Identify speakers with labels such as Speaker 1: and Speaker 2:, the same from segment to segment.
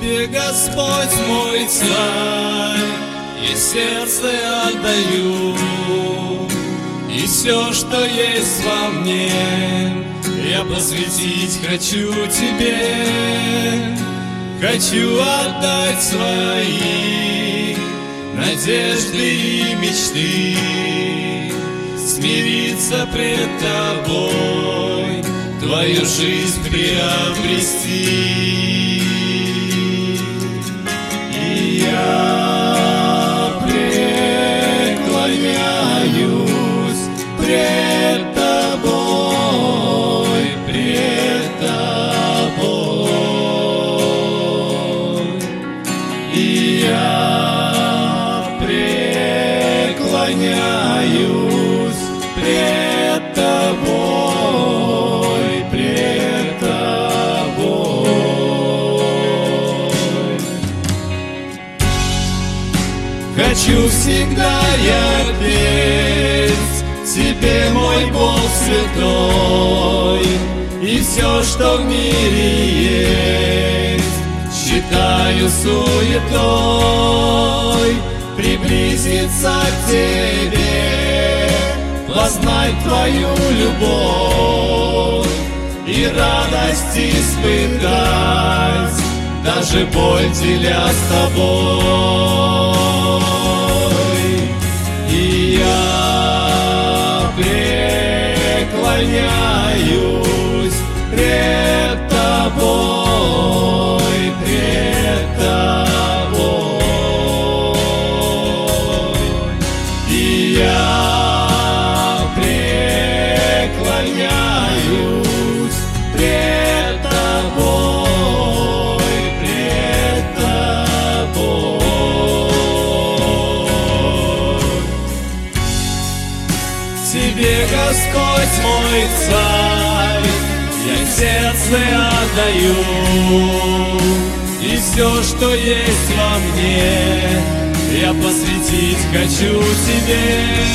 Speaker 1: Тебе, Господь мой царь, и сердце отдаю, и все, что есть во мне, я посвятить хочу Тебе. Хочу отдать свои надежды и мечты, смириться пред Тобой, Твою жизнь приобрести. Хочу всегда я петь Тебе, мой Бог святой, И все, что в мире есть, Считаю суетой. Приблизиться к Тебе, Познать Твою любовь И радость испытать, Даже боль деля с Тобой. Преклоняюсь Господь мой царь, я сердце отдаю, и все, что есть во мне, я посвятить хочу Тебе.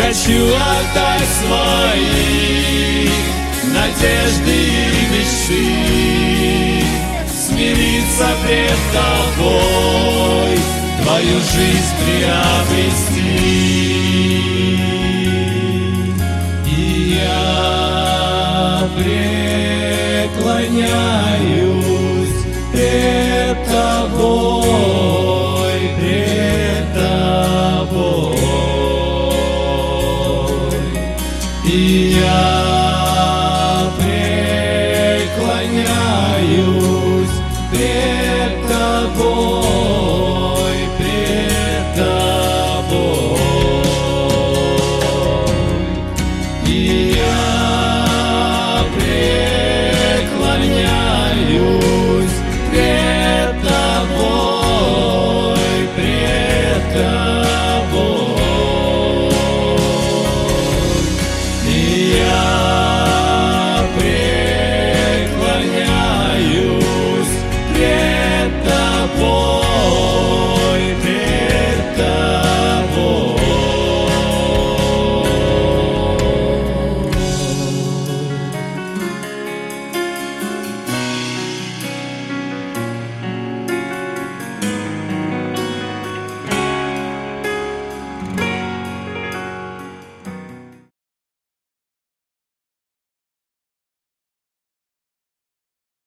Speaker 1: Хочу отдать свои надежды и мечты, смириться пред Тобой, Твою жизнь приобрести. склоняюсь пред тобой, пред тобой.